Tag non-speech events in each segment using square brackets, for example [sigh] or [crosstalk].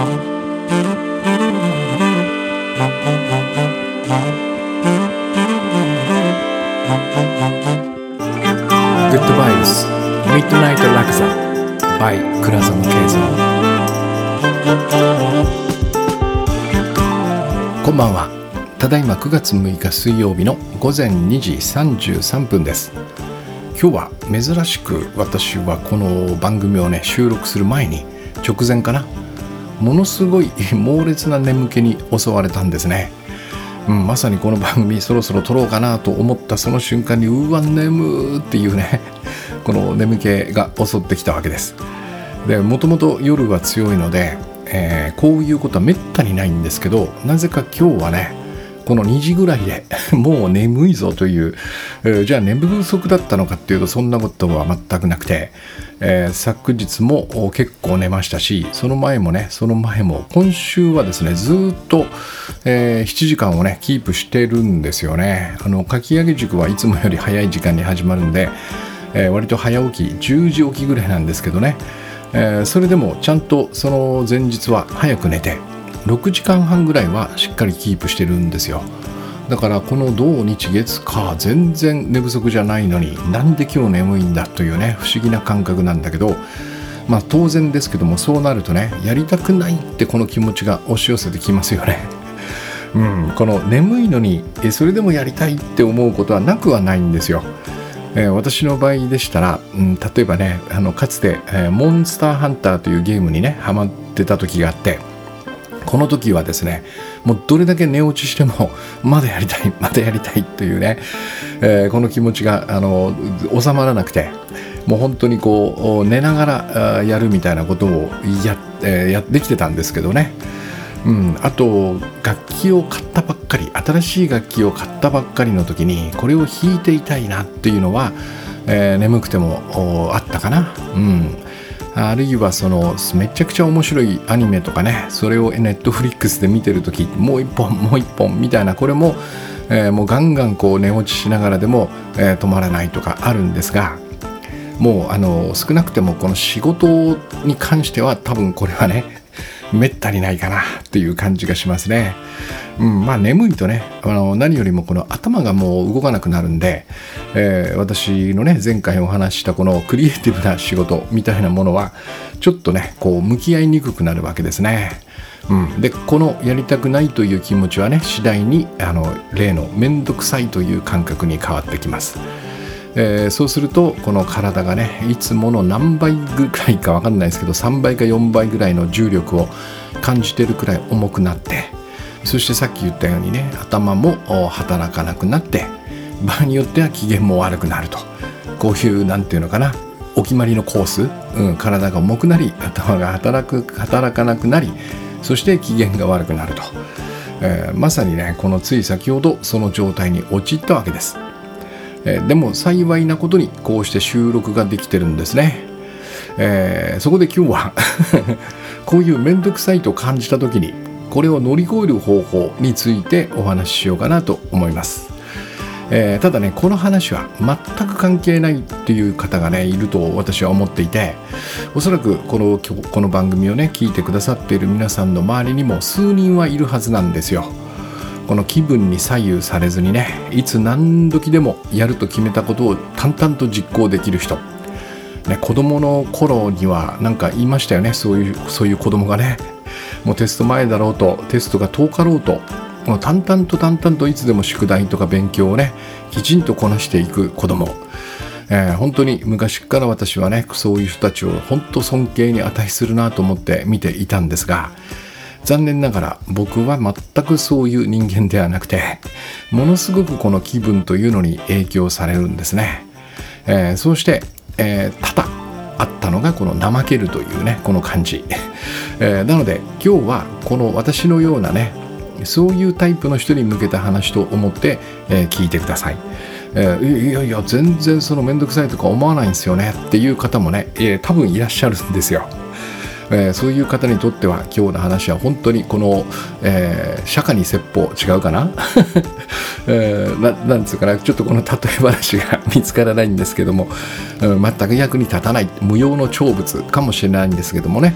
グッドバイブスミッドナイトラクザ by 倉園慶三こんばんは。ただいま9月6日水曜日の午前2時33分です。今日は珍しく私はこの番組をね収録する前に直前かなものすごい猛烈な眠気に襲われたんですね。うん、まさにこの番組そろそろ撮ろうかなと思ったその瞬間にうわ眠っていうね [laughs] この眠気が襲ってきたわけです。でもともと夜は強いので、えー、こういうことはめったにないんですけどなぜか今日はねこの2時ぐらいで [laughs] もう眠いぞという、えー、じゃあ眠不足だったのかっていうとそんなことは全くなくて、えー、昨日も結構寝ましたしその前もねその前も今週はですねずっと、えー、7時間をねキープしてるんですよね。あのかき上げ塾はいつもより早い時間に始まるんで、え割と早起き10時起きぐらいなんですけどね、えそれでもちゃんとその前日は早く寝て6時間半ぐらいはしっかりキープしてるんですよだからこの土日月火全然寝不足じゃないのになんで今日眠いんだというね不思議な感覚なんだけどまあ当然ですけどもそうなるとねやりたくないってこの気持ちが押し寄せてきますよね [laughs] うん、この眠いのにえそれでもやりたいって思うことはなくはないんですよ。えー、私の場合でしたら、うん、例えばねあのかつて、えー、モンスターハンターというゲームにねハマってた時があってこの時はですねもうどれだけ寝落ちしても [laughs] まだやりたい [laughs] まだやりたいというね、えー、この気持ちがあの収まらなくてもう本当にこう寝ながらやるみたいなことをや,、えー、やってきてたんですけどね、うん、あと楽器を買ったばっかり新しい楽器を買ったばっかりの時にこれを弾いていたいなっていうのは、えー、眠くてもあったかな。うんあるいはそのめちゃくちゃ面白いアニメとかねそれをネットフリックスで見てる時もう一本もう一本みたいなこれも、えー、もうガンガンこう寝落ちしながらでも、えー、止まらないとかあるんですがもうあの少なくてもこの仕事に関しては多分これはねめったにないかなっていう感じがしますね。うん、まあ眠いとねあの何よりもこの頭がもう動かなくなるんで、えー、私のね前回お話したこのクリエイティブな仕事みたいなものはちょっとねこう向き合いにくくなるわけですね。うん、でこのやりたくないという気持ちはね次第にあの例の面倒くさいという感覚に変わってきます。えー、そうするとこの体がねいつもの何倍ぐらいか分かんないですけど3倍か4倍ぐらいの重力を感じてるくらい重くなってそしてさっき言ったようにね頭も働かなくなって場合によっては機嫌も悪くなるとこういう何て言うのかなお決まりのコース、うん、体が重くなり頭が働く働かなくなりそして機嫌が悪くなると、えー、まさにねこのつい先ほどその状態に陥ったわけです。えー、でも幸いなことにこうして収録ができてるんですね、えー、そこで今日は [laughs] こういう面倒くさいと感じた時にこれを乗り越える方法についてお話ししようかなと思います、えー、ただねこの話は全く関係ないっていう方がねいると私は思っていておそらくこのこの番組をね聞いてくださっている皆さんの周りにも数人はいるはずなんですよ。この気分に左右されずにねいつ何時でもやると決めたことを淡々と実行できる人、ね、子供の頃には何か言いましたよね。そういうそういう子供がね。もうテスト前だろうとテストが10日ろうともう淡々と淡々といつでも宿題とか勉強をねきちんとこなしていく子供。えー、本当に昔から私はねそういう人たちを本当尊敬に値するなと思って見ていたんですが残念ながら僕は全くそういう人間ではなくてものすごくこの気分というのに影響されるんですね、えー、そうして、えー、多々あったのがこの怠けるというねこの感じ、えー、なので今日はこの私のようなねそういうタイプの人に向けた話と思って、えー、聞いてください。えー、いやいや全然その面倒くさいとか思わないんですよねっていう方もね、えー、多分いらっしゃるんですよ。えー、そういう方にとっては今日の話は本当にこの、えー、釈迦に説法違うかな、[laughs] えー、ななんですかねちょっとこの例え話が見つからないんですけども、うん、全く役に立たない無用の長物かもしれないんですけどもね。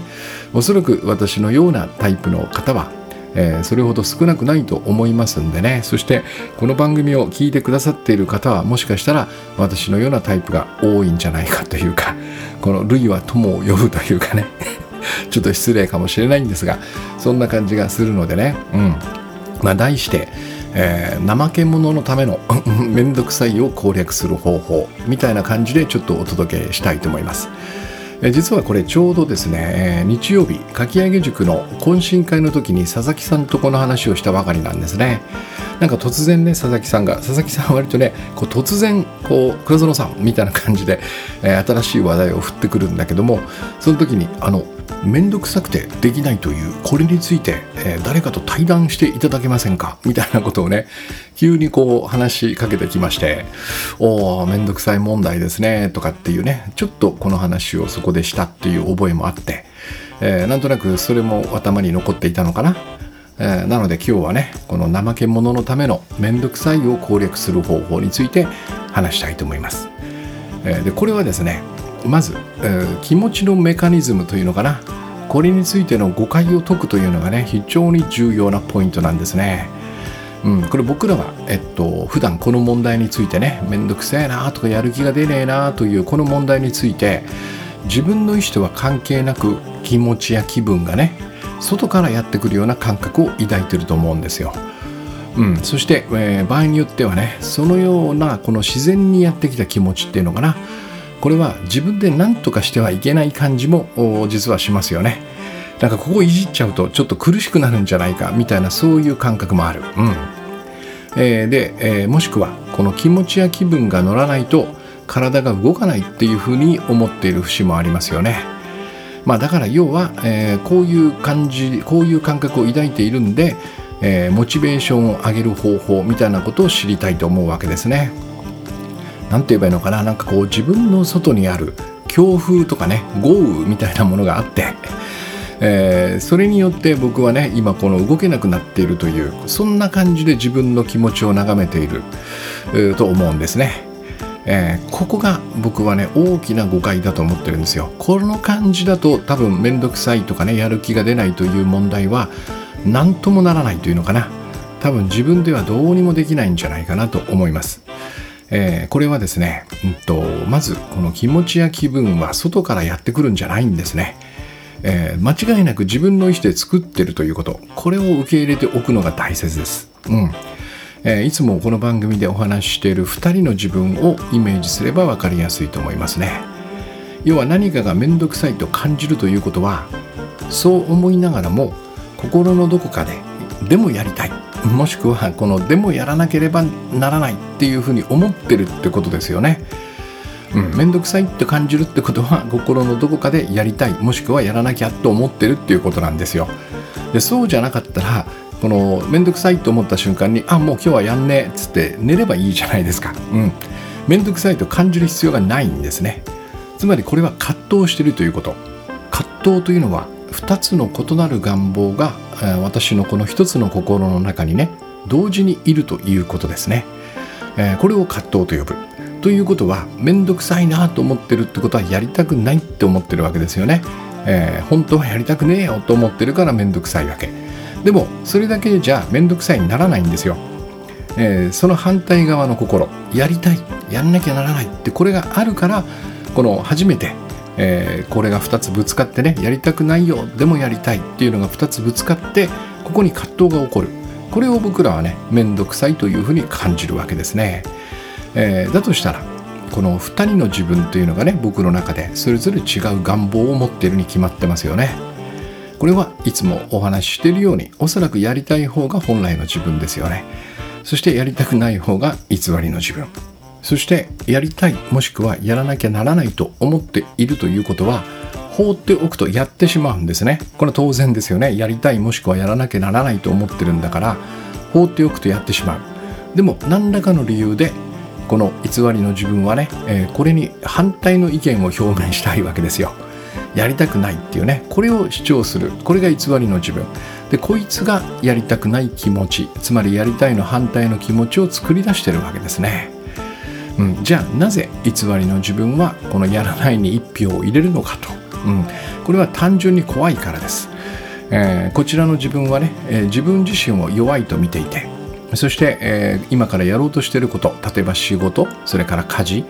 おそらく私のようなタイプの方はえー、それほど少なくないと思いますんでね。そしてこの番組を聞いてくださっている方はもしかしたら私のようなタイプが多いんじゃないかというかこの類は友を呼ぶというかね。[laughs] ちょっと失礼かもしれないんですがそんな感じがするのでね。うん。まあ題してえー、怠け者のためのめんどくさいを攻略する方法みたいな感じでちょっとお届けしたいと思います。実はこれちょうどですね日曜日かき上げ塾の懇親会の時に佐々木さんとこの話をしたばかりなんですね。なんか突然ね佐々木さんが佐々木さんは割とねこう突然こう黒園さんみたいな感じで、えー、新しい話題を振ってくるんだけどもその時にあの面倒くさくてできないというこれについて、えー、誰かと対談していただけませんか？[laughs] みたいなことをね急にこう話しかけてきましておお面倒くさい問題ですねとかっていうねちょっとこの話をそこでしたっていう覚えもあって、えー、なんとなくそれも頭に残っていたのかな？えー、なので今日はねこの怠け者のための面倒くさいを攻略する方法について話したいと思います、えー、でこれはですねまず、えー、気持ちのメカニズムというのかな。これについての誤解を解くというのがね非常に重要なポイントなんですね。うん、これ僕らは、えっと、普段この問題についてねめんどくせえなとかやる気が出ねえなというこの問題について自分の意思とは関係なく気持ちや気分がね外からやってくるような感覚を抱いてると思うんですよ。うん、そして、えー、場合によってはねそのようなこの自然にやってきた気持ちっていうのかな。これは自分で何とかしてはいけない感じも実はしますよね。なんかここいじっちゃうとちょっと苦しくなるんじゃないかみたいなそういう感覚もある。うんえー、で、えー、もしくはこの気持ちや気分が乗らないと体が動かないっていうふうに思っている節もありますよね。まあ、だから要は、えー、こういう感じこういう感覚を抱いているんで、えー、モチベーションを上げる方法みたいなことを知りたいと思うわけですね。なんて言えばいいのかな？なんかこう自分の外にある強風とかね豪雨みたいなものがあって、えー、それによって僕はね今この動けなくなっているというそんな感じで自分の気持ちを眺めている、えー、と思うんですね。えー、ここが僕はね大きな誤解だと思ってるんですよ。この感じだと多分面倒くさいとかねやる気が出ないという問題は何ともならないというのかな。多分自分ではどうにもできないんじゃないかなと思います、えー、これはですね、うんと、まずこの気持ちや気分は外からやってくるんじゃないんですね。えー、間違いなく自分の意思で作ってるということ。これを受け入れておくのが大切です。うん。えー、いつもこの番組でお話ししている2人の自分をイメージすれば分かりやすいと思いますね。要は何かが面倒くさいと感じるということはそう思いながらも心のどこかででもやりたい。もしくはこのでもやらなければならないっていうふうに思ってるってことですよね。うん、めんどくさいって感じるってことは心のどこかでやりたいもしくはやらなきゃと思ってるっていうことなんですよ。でそうじゃなかったらこの面倒くさいと思った瞬間にあもう今日はやんねえっつって寝ればいいじゃないですかうん面倒くさいと感じる必要がないんですねつまりこれは葛藤してるということ葛藤というのは2つの異なる願望が私のこの1つの心の中にね同時にいるということですね、えこれを葛藤と呼ぶ。ということは面倒くさいなと思ってるってことはやりたくないって思ってるわけですよね、えー、本当はやりたくねえよと思ってるから面倒くさいわけ。でもそれだけじゃ面倒くさいにならないんですよ、えー、その反対側の心。やりたい。やんなきゃならないってこれがあるからこの初めて、えー、これが2つぶつかってねやりたくないよでもやりたいっていうのが2つぶつかってここに葛藤が起こる。これを僕らはね面倒くさいというふうに感じるわけですね、えー、だとしたらこの2人の自分というのがね僕の中でそれぞれ違う願望を持っているに決まってますよね。これはいつもお話ししているようにおそらくやりたい方が本来の自分ですよね。そしてやりたくない方が偽りの自分。そしてやりたいもしくはやらなきゃならないと思っているということは放っておくとやってしまうんですね。これ当然ですよね。やりたいもしくはやらなきゃならないと思ってるんだから放っておくとやってしまう。でも何らかの理由でこの偽りの自分はね、えー、これに反対の意見を表明したいわけですよ。やりたくないっていうね。これを主張する。これが偽りの自分。でこいつがやりたくない気持ちつまりやりたいの反対の気持ちを作り出してるわけですね、うん、じゃあなぜ偽りの自分はこのやらないに一票を入れるのかと、うん、これは単純に怖いからです、えー、こちらの自分はね、えー、自分自身を弱いと見ていてそして、えー、今からやろうとしていること例えば仕事それから家事、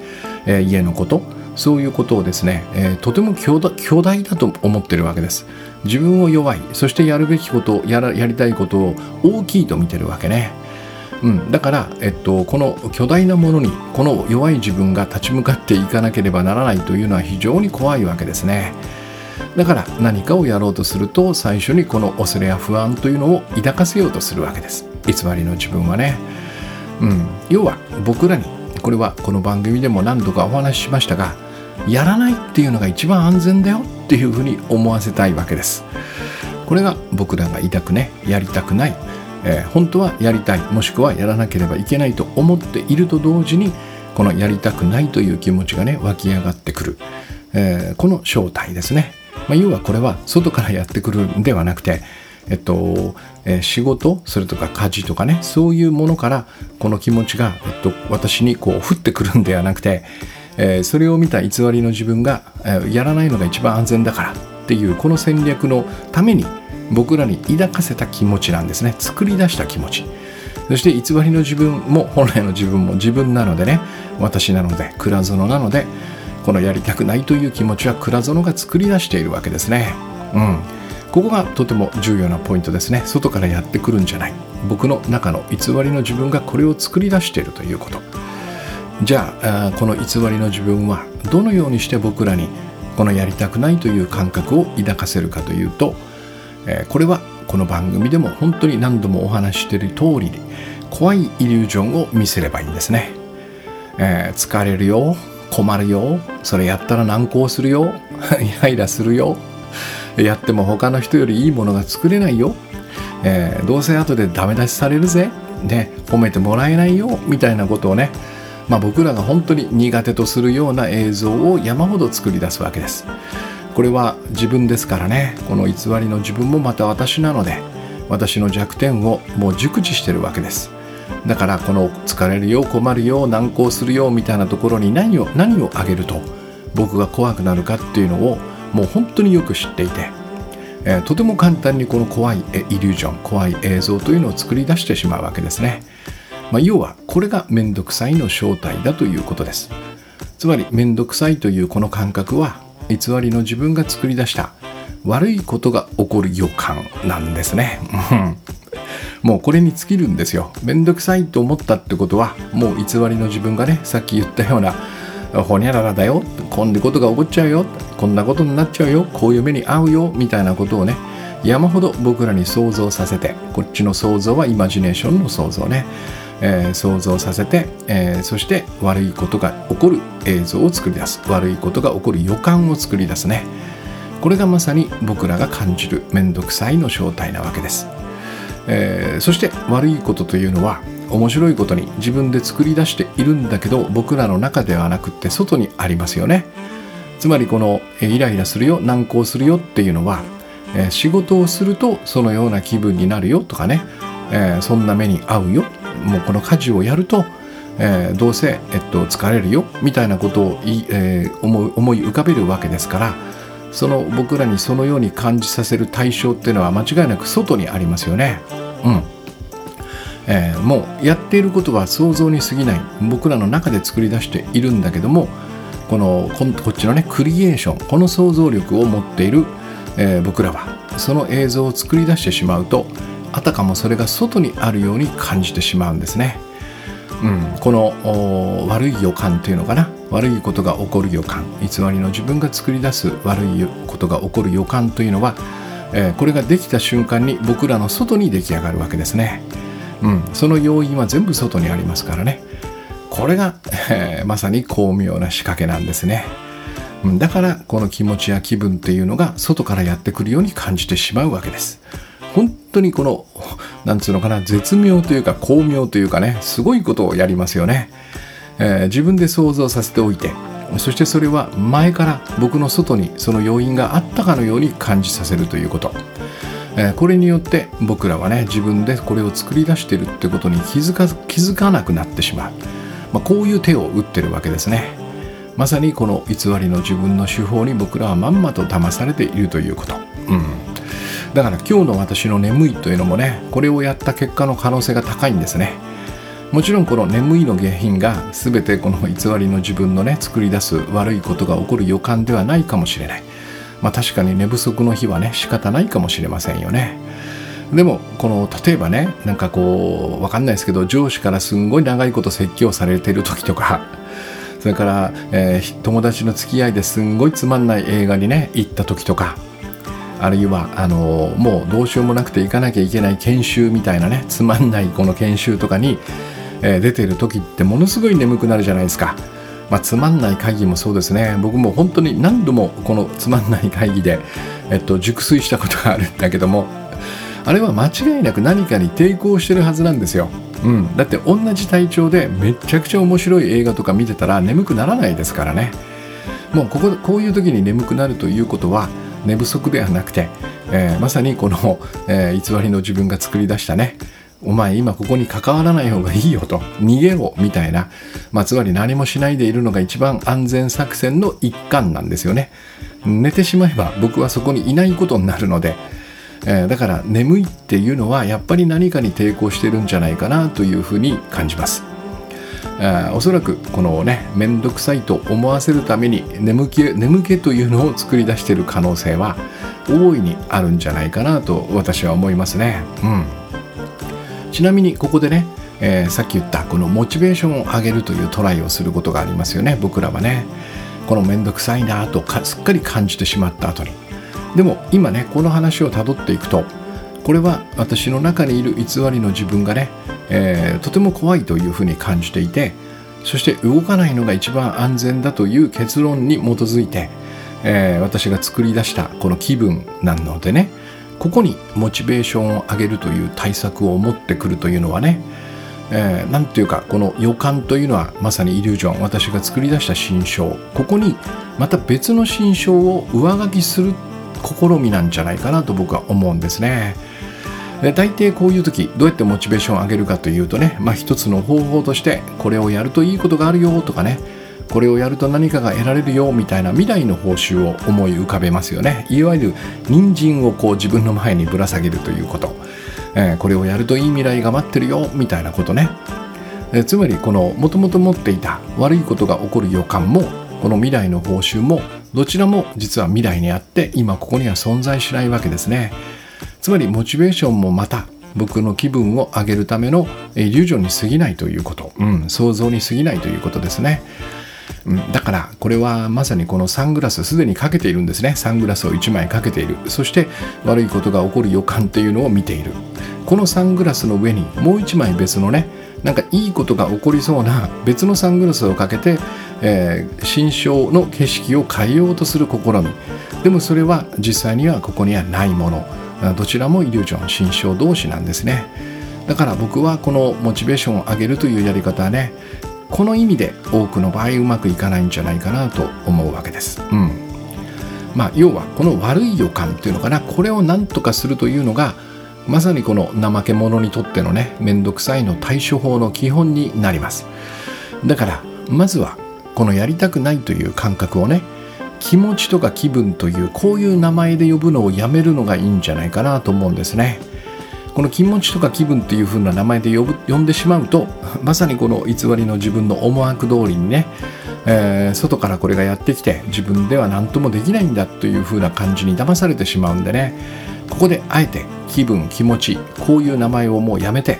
えー、家のことそういうことをですね、えー、とても強大だと思ってるわけです。自分を弱いそしてやるべきことやらやりたいことを大きいと見てるわけね。うん、だから、えっと、この巨大なものにこの弱い自分が立ち向かっていかなければならないというのは非常に怖いわけですね。だから何かをやろうとすると最初にこの恐れや不安というのを抱かせようとするわけです。偽りの自分はね、うん、要は僕らにこれはこの番組でも何度かお話ししましたがやらないっていうのが一番安全だよっていうふうに思わせたいわけです。これが僕らが言いたくねやりたくない、えー、本当はやりたいもしくはやらなければいけないと思っていると同時にこのやりたくないという気持ちがね湧き上がってくる、えー、この正体ですね、まあ、要はこれは外からやってくるんではなくてえっと、えー、仕事それとか家事とかねそういうものからこの気持ちが、えっと、私にこう降ってくるんではなくて、えー、それを見た偽りの自分が、えー、やらないのが一番安全だからっていうこの戦略のために僕らに抱かせた気持ちなんですね。作り出した気持ち。そして偽りの自分も本来の自分も自分なのでね。私なので倉園なのでこのやりたくないという気持ちは倉園が作り出しているわけですね。うん。ここがとても重要なポイントですね。外からやってくるんじゃない。僕の中の偽りの自分がこれを作り出しているということ。じゃあこの偽りの自分はどのようにして僕らにこのやりたくないという感覚を抱かせるかというとこれはこの番組でも本当に何度もお話ししている通りに怖いイリュージョンを見せればいいんですね、えー、疲れるよ困るよそれやったら難航するよ [laughs] イライラするよやっても他の人よりいいものが作れないよ、えー、どうせ後でダメ出しされるぜ、ね、褒めてもらえないよみたいなことをね、まあ、僕らが本当に苦手とするような映像を山ほど作り出すわけです。これは自分ですからね。この偽りの自分もまた私なので私の弱点をもう熟知してるわけです。だからこの疲れるよ困るよ難航するよみたいなところに何を何をあげると僕が怖くなるかっていうのをもう本当によく知っていて、えー、とても簡単にこの怖いイリュージョン怖い映像というのを作り出してしまうわけですね、まあ、要はこれが面倒くさいの正体だということです。つまり面倒くさいというこの感覚は偽りの自分が作り出した悪いことが起こる予感なんですね [laughs] もうこれに尽きるんですよ。めんどくさいと思ったってことは、もう偽りの自分がね、さっき言ったようなほにゃららだよこんなことが起こっちゃうよこんなことになっちゃうよこういう目に遭うよみたいなことをね山ほど僕らに想像させてこっちの想像はイマジネーションの想像ね、えー、想像させて、えー、そして悪いことが起こる映像を作り出す。悪いことが起こる予感を作り出すね。これがまさに僕らが感じる面倒くさいの正体なわけです、えー、そして悪いことというのは面白いことに自分で作り出しているんだけど僕らの中ではなくって外にありますよね。つまりこのイライラするよ難航するよっていうのは仕事をするとそのような気分になるよとかね。そんな目に遭うよもうこの家事をやるとえどうせ、えっと、疲れるよみたいなことをい、えー、思い思い浮かべるわけですからその僕らにそのように感じさせる対象っていうのは間違いなく外にありますよね。うんえー、もうやっていることは想像に過ぎない僕らの中で作り出しているんだけどもこのこっちのねクリエーションこの想像力を持っている、えー、僕らはその映像を作り出してしまうとあたかもそれが外にあるように感じてしまうんですね。うん、この悪い予感というのかな？悪いことが起こる予感。偽りの自分が作り出す悪いことが起こる予感というのは、えー、これができた瞬間に僕らの外に出来上がるわけですね。うん、その要因は全部外にありますからね。これが、えー、まさに巧妙な仕掛けなんですね。だからこの気持ちや気分っていうのが外からやってくるように感じてしまうわけです。当にこのなんつうのかな絶妙というか巧妙というかねすごいことをやりますよね、えー、自分で想像させておいてそしてそれは前から僕の外にその要因があったかのように感じさせるということ。えこれによって僕らはね自分でこれを作り出してるってことに気づか気づかなくなってしまう、まあ、こういう手を打ってるわけですね。まさにこの偽りの自分の手法に僕らはまんまと騙されているということ、うん、だから今日の私の眠いというのもねこれをやった結果の可能性が高いんですね。もちろんこの眠いの原因が全てこの偽りの自分のね作り出す悪いことが起こる予感ではないかもしれない。まあ確かに寝不足の日はね仕方ないかもしれませんよね。でもこの例えばねなんかこうわかんないですけど上司からすんごい長いこと説教されてる時とかそれから、えー、友達の付き合いですんごいつまんない映画にね行った時とかあるいはあのもうどうしようもなくて行かなきゃいけない研修みたいなねつまんないこの研修とかにえー、出てる時ってものすごい眠くなるじゃないですか。まあ、つまんない会議もそうですね。僕も本当に何度もこのつまんない会議で、えっと、熟睡したことがあるんだけどもあれは間違いなく何かに抵抗してるはずなんですよ、うん、だって同じ体調でめちゃくちゃ面白い映画とか見てたら眠くならないですからね。もうこここういう時に眠くなるということは寝不足ではなくて、えー、まさにこの、えー、偽りの自分が作り出したね。お前今ここに関わらない方がいいよと。逃げろみたいな、まあ、つまり何もしないでいるのが一番安全作戦の一環なんですよね。寝てしまえば僕はそこにいないことになるので、えー、だから眠いっていうのはやっぱり何かに抵抗してるんじゃないかなというふうに感じます。おそらくこのね面倒くさいと思わせるために眠気眠気というのを作り出している可能性は大いにあるんじゃないかなと私は思いますね。うん。ちなみにここでね、えー、さっき言ったこのモチベーションを上げるというトライをすることがありますよね。僕らはね。このめんどくさいなとすっかり感じてしまった後に。でも今ねこの話をたどっていくとこれは私の中にいる偽りの自分がね、えー、とても怖いというふうに感じていてそして動かないのが一番安全だという結論に基づいて、えー、私が作り出したこの気分なのでねここにモチベーションを上げるという対策を持ってくるというのはねえー、ていうかこの予感というのはまさにイリュージョン私が作り出した心象ここにまた別の心象を上書きする試みなんじゃないかなと僕は思うんですね。で大抵こういう時どうやってモチベーションを上げるかというとね、まあ、一つの方法としてこれをやるといいことがあるよとかねこれをやると何かが得られるよみたいな未来の報酬を思い浮かべますよね。いわゆる人参をこう自分の前にぶら下げるということ、えー、これをやるといい未来が待ってるよみたいなことね、えー、つまりこのもともと持っていた悪いことが起こる予感もこの未来の報酬もどちらも実は未来にあって今ここには存在しないわけですね。つまりモチベーションもまた僕の気分を上げるためのイリュージョンに過ぎないということ、うん、想像に過ぎないということですね。だからこれはまさにこのサングラスすでにかけているんですね。サングラスを1枚かけている。そして悪いことが起こる予感っていうのを見ている。このサングラスの上にもう1枚別のねなんかいいことが起こりそうな別のサングラスをかけて、えー、新章の景色を変えようとする試み。でもそれは実際にはここにはないものどちらもイリュージョン新章同士なんですね。だから僕はこのモチベーションを上げるというやり方はねこの意味で多くの場合うまくいかないんじゃないかなと思うわけです。うん。まあ、要はこの悪い予感っていうのかな。これを何とかするというのがまさにこの怠け者にとってのね面倒くさいの対処法の基本になります。だからまずはこのやりたくないという感覚をね気持ちとか気分というこういう名前で呼ぶのをやめるのがいいんじゃないかなと思うんですね。この気持ちとか気分っていう風な名前で呼ぶ呼んでしまうとまさにこの偽りの自分の思惑通りにね、えー、外からこれがやってきて自分では何ともできないんだという風な感じに騙されてしまうんでねここであえて気分気持ちこういう名前をもうやめて、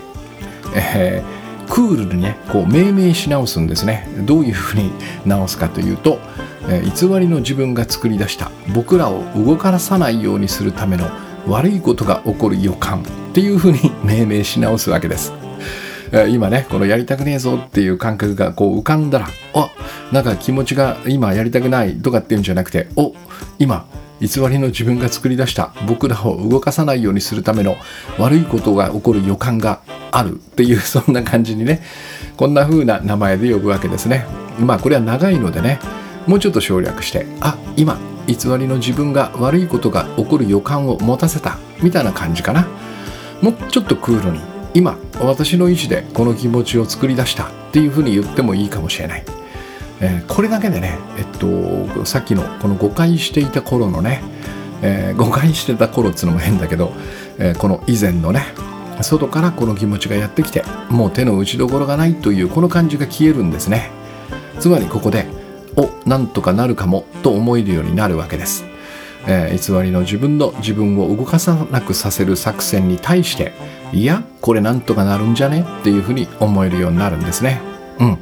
えー、クールにねこう命名し直すんですねどういう風に直すかというと、偽りの自分が作り出した僕らを動かさないようにするための悪いことが起こる予感っていうふうに命名し直すわけです。今ねこのやりたくねえぞっていう感覚がこう浮かんだらあなんか気持ちが今やりたくないとかっていうんじゃなくてお今偽りの自分が作り出した僕らを動かさないようにするための悪いことが起こる予感があるっていう [laughs] そんな感じにねこんな風な名前で呼ぶわけですねまあこれは長いのでねもうちょっと省略してあ今偽りの自分が悪いことが起こる予感を持たせたみたいな感じかな。もうちょっとクールに今私の意思でこの気持ちを作り出したっていうふうに言ってもいいかもしれない、えー、これだけでねえっとさっきのこの誤解していた頃のね、えー、誤解してた頃っつうのも変だけど、えー、この以前のね外からこの気持ちがやってきてもう手の打ちどころがないというこの感じが消えるんですね。つまりここでおなんとかなるかもと思えるようになるわけです、えー、偽りの自分の自分を動かさなくさせる作戦に対していやこれなんとかなるんじゃねっていうふうに思えるようになるんですね。うん。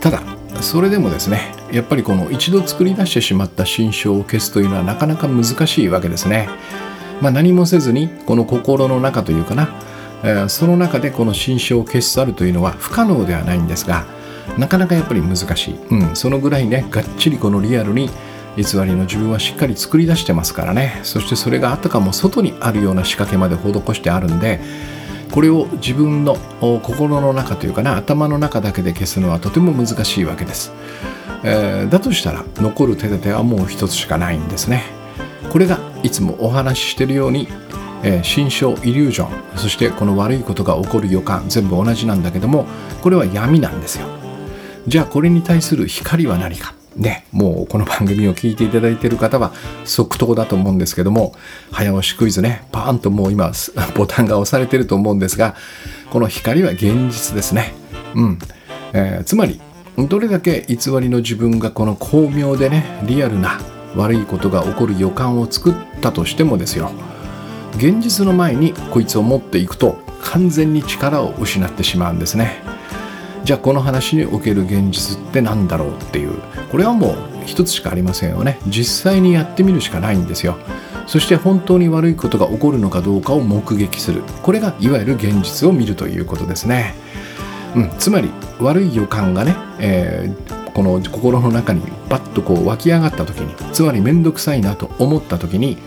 ただそれでもですねやっぱりこの一度作り出してしまった心象を消すというのはなかなか難しいわけですね。まあ、何もせずにこの心の中というかなえその中でこの心象を消し去るというのは不可能ではないんですがなかなかやっぱり難しい、うん、そのぐらいねがっちりこのリアルに偽りの自分はしっかり作り出してますからね。そしてそれがあったかも外にあるような仕掛けまで施してあるんでこれを自分の心の中というかな頭の中だけで消すのはとても難しいわけです、えー、だとしたら残る手立てはもう一つしかないんですね。これがいつもお話ししてるようにえー、心象イリュージョンそしてこの悪いことが起こる予感全部同じなんだけどもこれは闇なんですよ。じゃあこれに対する光は何か？ね、もうこの番組を聞いていただいている方は即答だと思うんですけども早押しクイズねパーンともう今ボタンが押されてると思うんですがこの光は現実ですね。うん、えー、つまりどれだけ偽りの自分がこの巧妙でねリアルな悪いことが起こる予感を作ったとしてもですよ。現実の前にこいつを持っていくと完全に力を失ってしまうんですね。じゃあこの話における現実って何だろうっていう。これはもう一つしかありませんよね。実際にやってみるしかないんですよ。そして本当に悪いことが起こるのかどうかを目撃する。これがいわゆる現実を見るということですね、うん、つまり悪い予感がね、えー、この心の中にバッとこう湧き上がった時につまり面倒くさいなと思った時に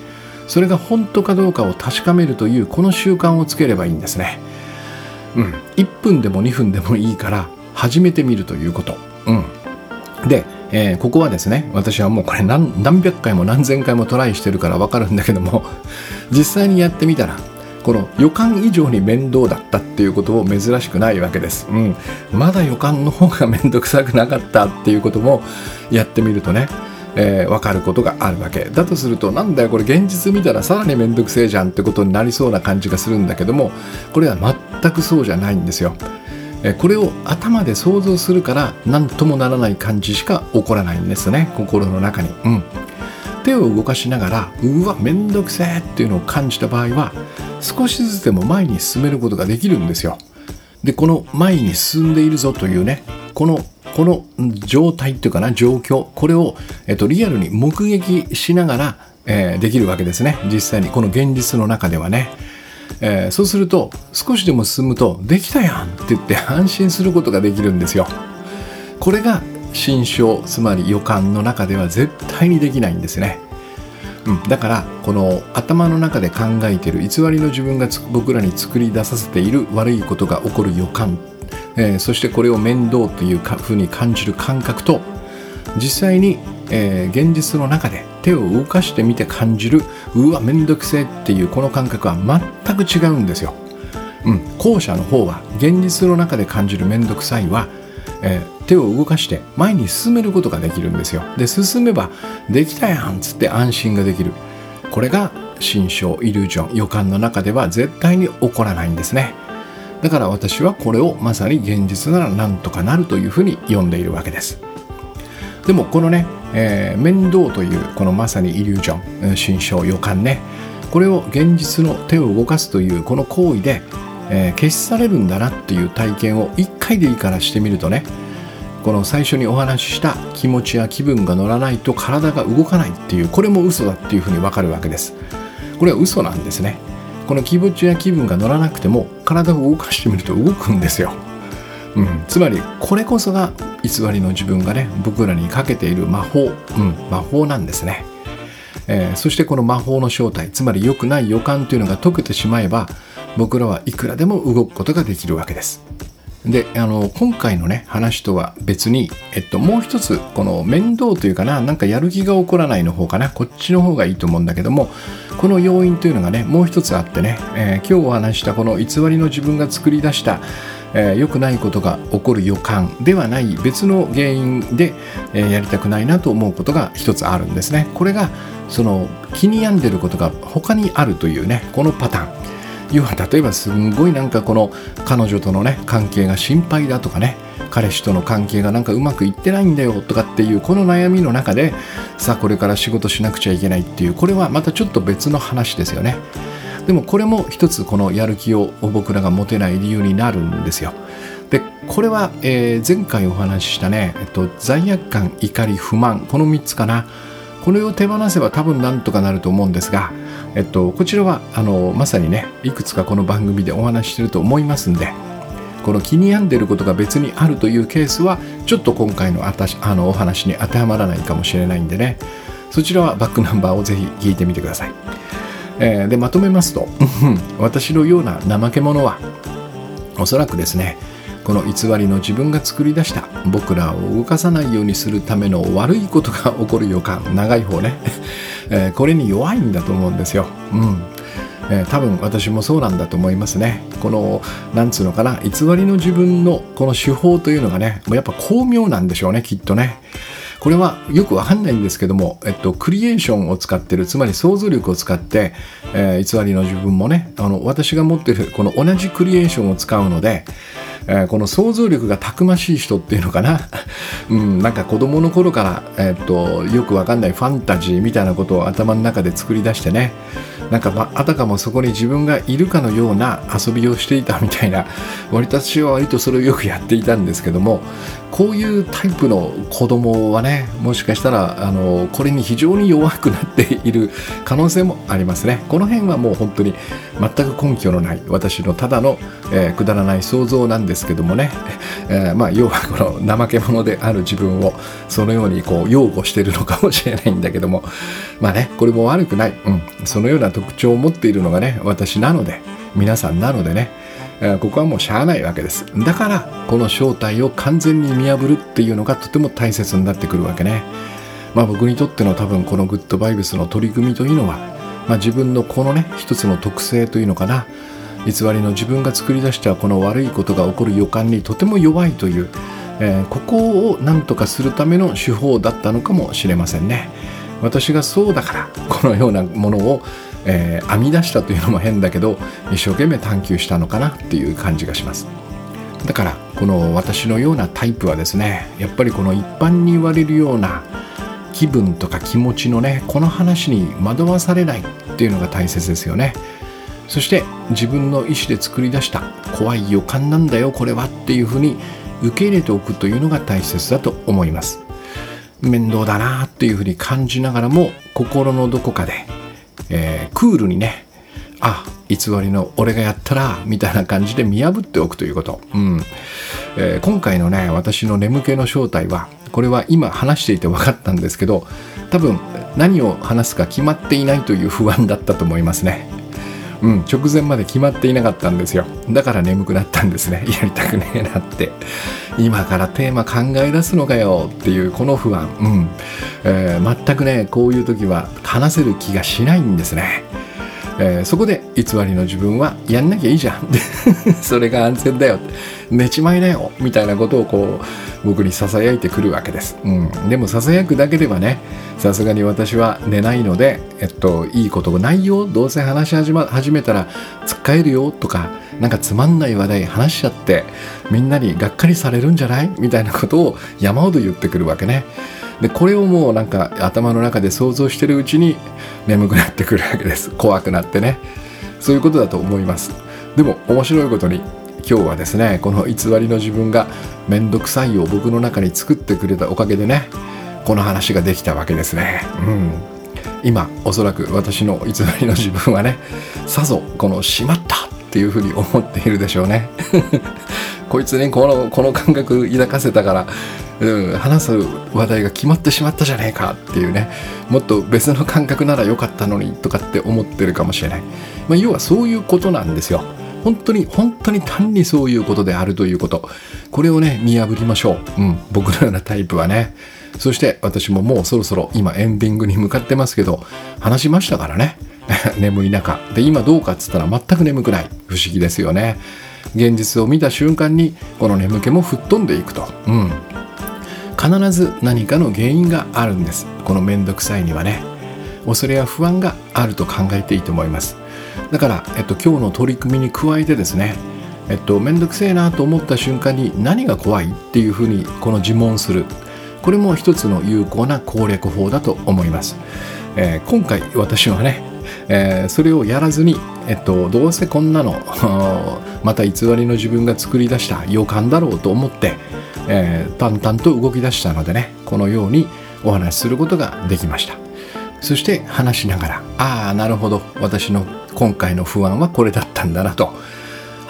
それが本当かどうかを確かめるというこの習慣をつければいいんですね。うん1分でも2分でもいいから始めてみるということうんで、えー、ここはですね私はもうこれ何百回も何千回もトライしてるから分かるんだけども [laughs] 実際にやってみたらこの予感以上に面倒だったっていうことも珍しくないわけです。うん。まだ予感の方が面倒くさくなかったっていうこともやってみるとね、えー、分かることがあるわけだとするとなんだよこれ現実見たらさらに面倒くせえじゃんってことになりそうな感じがするんだけどもこれは全くそうじゃないんですよ。これを頭で想像するから何ともならない感じしか起こらないんですね心の中に。うん、手を動かしながらうわめんどくせえっていうのを感じた場合は少しずつでも前に進めることができるんですよ。でこの前に進んでいるぞというねこのこの状態っていうかな状況これを、えっと、リアルに目撃しながら、えー、できるわけですね実際にこの現実の中ではね、えー、そうすると少しでも進むとできたやんって言って安心することができるんですよ。これが心象つまり予感の中では絶対にできないんですね。うん、だからこの頭の中で考えてる偽りの自分が僕らに作り出させている悪いことが起こる予感。えー、そしてこれを面倒というふうに感じる感覚と実際に、えー、現実の中で手を動かしてみて感じるうわめんどくせえっていうこの感覚は全く違うんですよ。うん、後者の方は現実の中で感じるめんどくさいは、えー、手を動かして前に進めることができるんですよ。で進めばできたやんっつって安心ができる。これが心象イリュージョン予感の中では絶対に起こらないんですね。だから私はこれをまさに現実ならなんとかなるというふうに読んでいるわけですでもこのね、えー、面倒というこのまさにイリュージョン心象予感ね。これを現実の手を動かすというこの行為で、えー、消し去れるんだなっていう体験を一回でいいからしてみるとねこの最初にお話しした気持ちや気分が乗らないと体が動かないっていうこれも嘘だっていうふうにわかるわけです。これは嘘なんですね。この気持ちや気分が乗らなくても体を動かしてみると動くんですよ。うん、つまりこれこそが偽りの自分がね僕らにかけている魔法、うん、魔法なんですね、えー、そしてこの魔法の正体つまり良くない予感というのが解けてしまえば僕らはいくらでも動くことができるわけです。であの今回のね話とは別に、えっと、もう一つこの面倒というかななんかやる気が起こらないの方かなこっちの方がいいと思うんだけどもこの要因というのがねもう一つあってね、えー、今日お話したこの偽りの自分が作り出したえー、良くないことが起こる予感ではない別の原因で、えー、やりたくないなと思うことが一つあるんですね。これがその気に病んでることが他にあるというねこのパターン。要は例えばすんごいなんかこの彼女とのね関係が心配だとかね彼氏との関係がなんかうまくいってないんだよとかっていうこの悩みの中でさあこれから仕事しなくちゃいけないっていうこれはまたちょっと別の話ですよねでもこれも一つこのやる気を僕らが持てない理由になるんですよ。でこれは、えー、前回お話ししたね、えっと、罪悪感怒り不満この3つかな。これを手放せば多分なんとかなると思うんですが、えっと、こちらはあのまさにねいくつかこの番組でお話ししてると思いますんでこの気に病んでることが別にあるというケースはちょっと今回のあたあのお話に当てはまらないかもしれないんでね。そちらはバックナンバーをぜひ聞いてみてください、えー、でまとめますと私のような怠け者はおそらくですねこの偽りの自分が作り出した僕らを動かさないようにするための悪いことが起こる予感長い方ね、[laughs] えー、これに弱いんだと思うんですよ。うんえー、多分私もそうなんだと思いますね。このなんつうのかな偽りの自分のこの手法というのがねやっぱ巧妙なんでしょうねきっとね。これはよくわかんないんですけども、えっと、クリエーションを使ってるつまり想像力を使って、えー、偽りの自分もねあの私が持ってるこの同じクリエーションを使うのでえー、この想像力がたくましい人っていうのかな、[laughs] うん、なんか子供の頃から、えー、っとよくわかんないファンタジーみたいなことを頭の中で作り出してね。なんか、まあたかもそこに自分がいるかのような遊びをしていたみたいな [laughs] 私は割とそれをよくやっていたんですけどもこういうタイプの子供はねもしかしたらあのこれに非常に弱くなっている可能性もありますね。この辺はもう本当に全く根拠のない私のただの、えー、くだらない想像なんですですけどもね、[laughs] えー、まあ要はこの怠け者である自分をそのようにこう擁護してるのかもしれないんだけども。[laughs] まあねこれも悪くない、うん、そのような特徴を持っているのがね私なので皆さんなのでね。ここはもうしゃあないわけです。だからこの正体を完全に見破るっていうのがとても大切になってくるわけね。まあ僕にとっての多分このグッドバイブスの取り組みというのは、まあ、自分のこのね一つの特性というのかな。偽りの自分が作り出したこの悪いことが起こる予感にとても弱いという、えー、ここを何とかするための手法だったのかもしれませんね。私がそうだからこのようなものをえー、編み出したというのも変だけど一生懸命探求したのかなっていう感じがします。だからこの私のようなタイプはですねやっぱりこの一般に言われるような気分とか気持ちのねこの話に惑わされないっていうのが大切ですよね。そして自分の意思で作り出した怖い予感なんだよこれはっていうふうに受け入れておくというのが大切だと思います。面倒だなっていうふうに感じながらも心のどこかでえー、クールにねあ偽りの俺がやったらみたいな感じで見破っておくということ、うん。えー、今回のね私の眠気の正体はこれは今話していて分かったんですけど多分何を話すか決まっていないという不安だったと思いますね。うん、直前まで決まっていなかったんですよ。だから眠くなったんですね。[laughs] やりたくねえなって。今からテーマ考え出すのかよっていうこの不安。うん。えー、全くね、こういう時は話せる気がしないんですね。えー、そこで偽りの自分はやんなきゃいいじゃん [laughs] それが安全だよ寝ちまいなよみたいなことをこう僕にささやいてくるわけです、うん、でもささやくだけではねさすがに私は寝ないのでえっといいことないよどうせ話し始,、ま、始めたらつっかえるよとかなんかつまんない話題話しちゃってみんなにがっかりされるんじゃない？みたいなことを山ほど言ってくるわけね。でこれをもうなんか頭の中で想像してるうちに眠くなってくるわけです。怖くなってね。そういうことだと思います。でも面白いことに今日はですねこの偽りの自分が面倒くさいを僕の中に作ってくれたおかげでねこの話ができたわけですね。うん。今おそらく私の偽りの自分はねさぞこの「しまった!」っていうふうに思っているでしょうね。[laughs] こいつにこのこの感覚抱かせたからうん、話す話題が決まってしまったじゃねえかっていうねもっと別の感覚ならよかったのにとかって思ってるかもしれない、まあ、要はそういうことなんですよ。本当に本当に単にそういうことであるということ。これをね見破りましょう、うん、僕のようなタイプはね。そして私ももうそろそろ今エンディングに向かってますけど話しましたからね。[laughs] 眠い中。で今どうかっつったら全く眠くない。不思議ですよね。現実を見た瞬間にこの眠気も吹っ飛んでいくと、うん、必ず何かの原因があるんです。このめんどくさいにはね。恐れや不安があると考えていいと思います。だから、えっと、今日の取り組みに加えてですねえっと、めんどくせえなと思った瞬間に何が怖いっていうふうにこの自問する。これも一つの有効な攻略法だと思います、えー、今回私はね、えー、それをやらずに、えっと、どうせこんなの [laughs] また偽りの自分が作り出した予感だろうと思って、えー、淡々と動き出したのでねこのようにお話しすることができました。そして話しながらああなるほど。私の今回の不安はこれだったんだなと。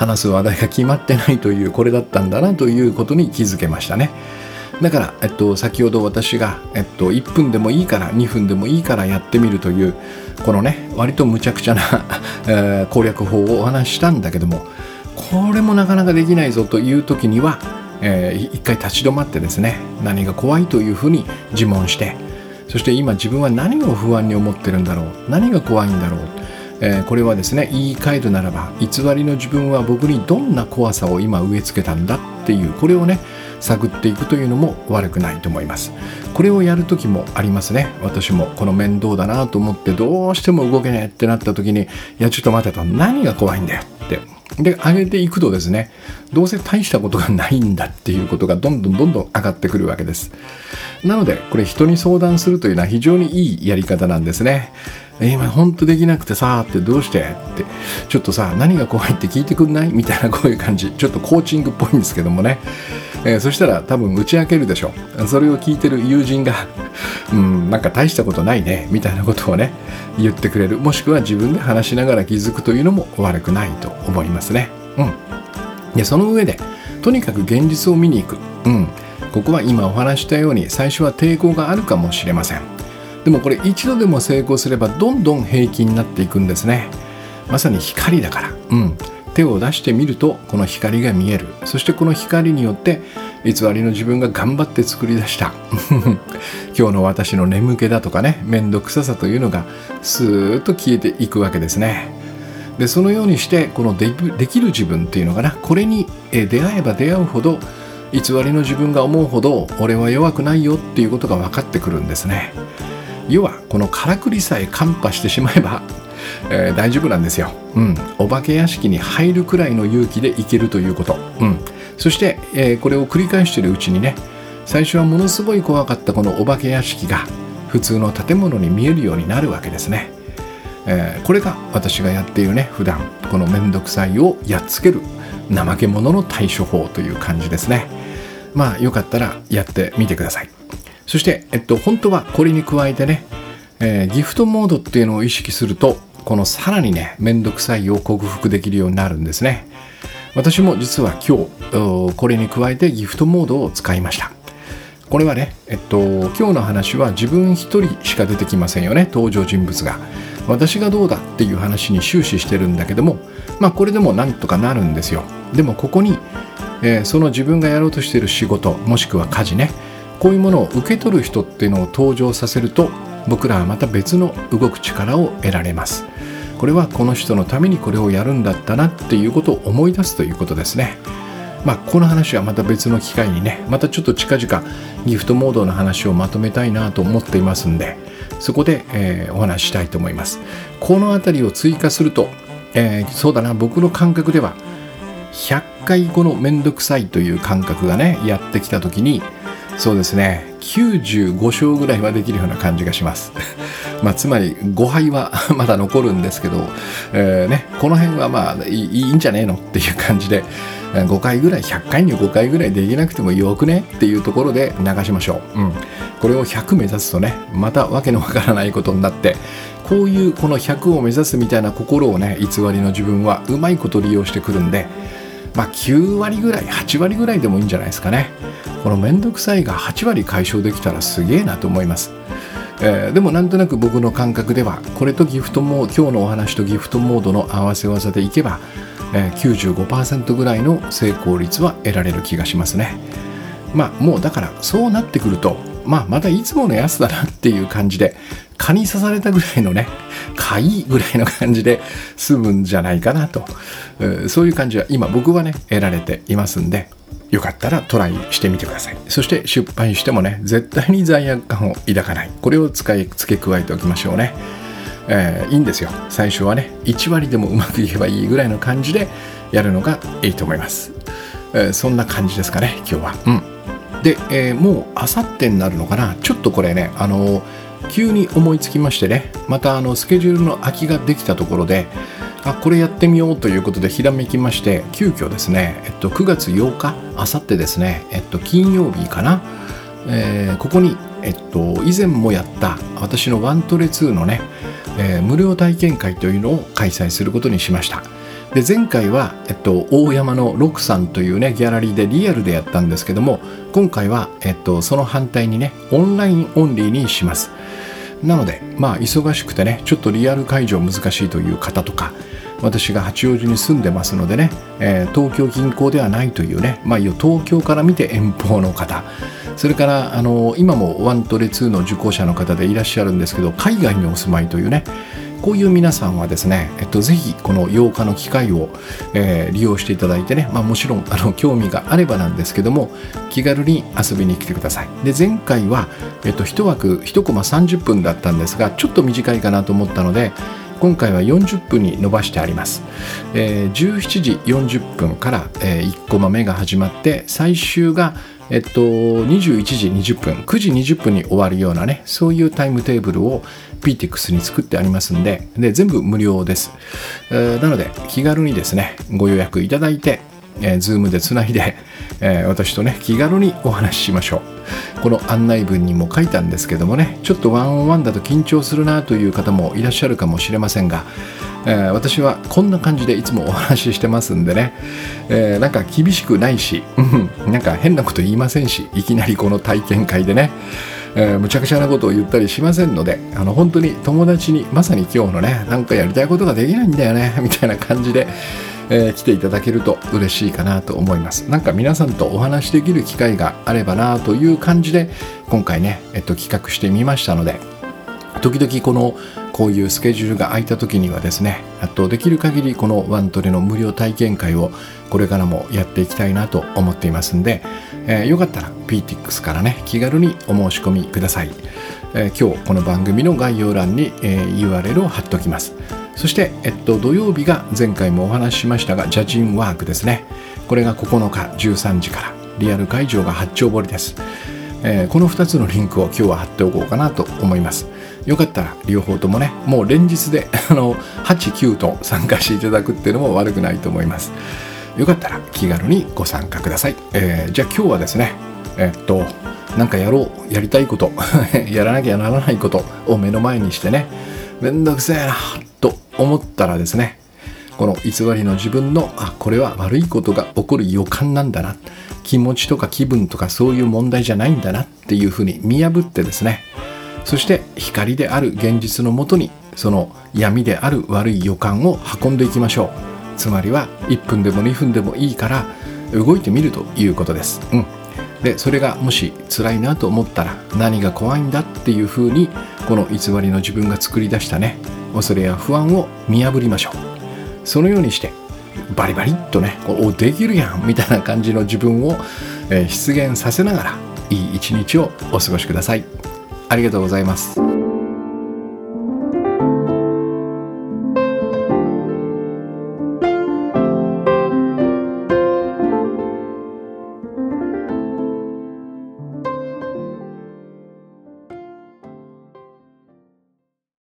話す話題が決まってないというこれだったんだなということに気づけましたね。だから、えっと、先ほど私が、えっと、1分でもいいから2分でもいいからやってみるというこのね割とむちゃくちゃな、[laughs] えー、攻略法をお話ししたんだけどもこれもなかなかできないぞという時には、えー、一回立ち止まってですね何が怖いというふうに自問してそして今自分は何を不安に思ってるんだろう？何が怖いんだろう、えー、これはですね言い換えるならば偽りの自分は僕にどんな怖さを今植え付けたんだっていうこれをね探っていくというのも悪くないと思います。これをやる時もありますね。私もこの面倒だなと思ってどうしても動けないってなった時にいやちょっと待てと何が怖いんだよってで上げていくとですねどうせ大したことがないんだっていうことがどんどんどんどん上がってくるわけです。なのでこれ人に相談するというのは非常にいいやり方なんですね。今ほんとできなくてさってどうして？って。ちょっとさ何が怖いって聞いてくんない？みたいなこういう感じ。ちょっとコーチングっぽいんですけどもね、えー、そしたら多分打ち明けるでしょ。それを聞いてる友人が [laughs] うんなんか大したことないね。みたいなことをね言ってくれる。もしくは自分で話しながら気づくというのも悪くないと思いますね。うん。でその上でとにかく現実を見に行く。うん。ここは今お話したように最初は抵抗があるかもしれません。でもこれ一度でも成功すればどんどん平気になっていくんですね。まさに光だから。うん。手を出してみるとこの光が見える。そしてこの光によって偽りの自分が頑張って作り出した。[laughs] 今日の私の眠気だとかね面倒くささというのがスーッと消えていくわけですね。でそのようにしてこのできる自分っていうのかな。これに出会えば出会うほど偽りの自分が思うほど俺は弱くないよっていうことが分かってくるんですね。要はこのからくりさえカンパしてしまえば、えー、大丈夫なんですよ、うん、お化け屋敷に入るくらいの勇気でいけるということ、うん、そして、えー、これを繰り返しているうちにね最初はものすごい怖かったこのお化け屋敷が普通の建物に見えるようになるわけですね、えー、これが私がやっているね普段この面倒くさいをやっつける怠け者の対処法という感じですね。まあよかったらやってみてください。そして、えっと、本当はこれに加えてね、えー、ギフトモードっていうのを意識すると、このさらにね、めんどくさいを克服できるようになるんですね。私も実は今日、これに加えてギフトモードを使いました。これはね、えっと、今日の話は自分一人しか出てきませんよね、登場人物が。私がどうだっていう話に終始してるんだけども、まあこれでもなんとかなるんですよ。でもここに、えー、その自分がやろうとしてる仕事、もしくは家事ね、こういうものを受け取る人っていうのを登場させると僕らはまた別の動く力を得られます。これはこの人のためにこれをやるんだったなっていうことを思い出すということですね。まあこの話はまた別の機会にねまたちょっと近々ギフトモードの話をまとめたいなと思っていますんでそこで、えー、お話ししたいと思います。この辺りを追加すると、えー、そうだな僕の感覚では100回このめんどくさいという感覚がねやってきた時にそうですね。95勝ぐらいはできるような感じがします。[laughs] まあつまり5敗は [laughs] まだ残るんですけど、えー、ね、この辺はまあいいんじゃねえのっていう感じで5回ぐらい100回に5回ぐらいできなくてもよくね？っていうところで流しましょう、うん、これを100目指すとねまたわけのわからないことになってこういうこの100を目指すみたいな心をね偽りの自分はうまいこと利用してくるんでまあ9割ぐらい8割ぐらいでもいいんじゃないですかねこの面倒くさいが8割解消できたらすげえなと思います。えー、でもなんとなく僕の感覚ではこれとギフトも今日のお話とギフトモードの合わせ技でいけばえー、95%ぐらいの成功率は得られる気がしますねまあもうだからそうなってくるとまあまだいつものやつだなっていう感じで蚊に刺されたぐらいのねかいぐらいの感じで済むんじゃないかなと、えー、そういう感じは今僕はね得られていますんでよかったらトライしてみてください。そして失敗してもね絶対に罪悪感を抱かない。これを使い付け加えておきましょうね。えー、いいんですよ。最初はね1割でもうまくいけばいいぐらいの感じでやるのがいいと思います、えー、そんな感じですかね今日は。うん。で、えー、もうあさってになるのかな？ちょっとこれねあの急に思いつきましてね。またあのスケジュールの空きができたところであこれやってみようということでひらめきまして急遽ですね、えっと、9月8日あさってですね、えっと、金曜日かな、えー、ここに、えっと、以前もやった私のワントレ2のね、えー、無料体験会というのを開催することにしました。で前回は、えっと、大山のロクさんというねギャラリーでリアルでやったんですけども今回は、えっと、その反対にねオンラインオンリーにします。なのでまあ忙しくてねちょっとリアル会場難しいという方とか私が八王子に住んでますのでね、えー、東京近郊ではないというね、まあ、東京から見て遠方の方。それからあの今もワントレ2の受講者の方でいらっしゃるんですけど海外にお住まいというねこういう皆さんはですね、えっと、ぜひこの8日の機会を、えー、利用していただいてね、まあ、もちろんあの興味があればなんですけども気軽に遊びに来てください。で前回は、えっと、1枠1コマ30分だったんですがちょっと短いかなと思ったので今回は40分に伸ばしてあります、えー、17時40分から、え、1コマ目が始まって最終がえっと、21時20分、9時20分に終わるようなね、そういうタイムテーブルを PTX に作ってありますんで、で全部無料です。えー、なので、気軽にですね、ご予約いただいて、えー、Zoom でつないで、えー、私とね、気軽にお話ししましょう。この案内文にも書いたんですけどもね、ちょっとワンオンワンだと緊張するなという方もいらっしゃるかもしれませんが、えー、私はこんな感じでいつもお話ししてますんでね、えー、なんか厳しくないし、なんか変なこと言いませんし、いきなりこの体験会でね、えー、むちゃくちゃなことを言ったりしませんので、あの本当に友達にまさに今日のね、なんかやりたいことができないんだよね、みたいな感じで、えー、来ていただけると嬉しいかなと思います。なんか皆さんとお話しできる機会があればなという感じで、今回ね、えっと、企画してみましたので、時々このこういうスケジュールが空いた時にはですねあとできる限りこのワントレの無料体験会をこれからもやっていきたいなと思っていますんで、えー、よかったら PTX からね気軽にお申し込みください、えー、今日この番組の概要欄に、えー、URL を貼っておきますそして、えっと、土曜日が前回もお話ししましたがジャジンワークですね。これが9日13時からリアル会場が八丁堀です、えー、この2つのリンクを今日は貼っておこうかなと思います。よかったら両方ともねもう連日で [laughs] あの89と参加していただくっていうのも悪くないと思います。よかったら気軽にご参加ください、えー、じゃあ今日はですねえっとなんかやろうやりたいこと [laughs] やらなきゃならないことを目の前にしてねめんどくせえなと思ったらですねこの偽りの自分のあこれは悪いことが起こる予感なんだな気持ちとか気分とかそういう問題じゃないんだなっていうふうに見破ってですねそして光である現実のもとにその闇である悪い予感を運んでいきましょう。つまりは1分でも2分でもいいから動いてみるということです、うん、でそれがもし辛いなと思ったら何が怖いんだっていうふうにこの偽りの自分が作り出したね恐れや不安を見破りましょうそのようにしてバリバリっとねおできるやんみたいな感じの自分を、え出現させながらいい一日をお過ごしください。ありがとうございます。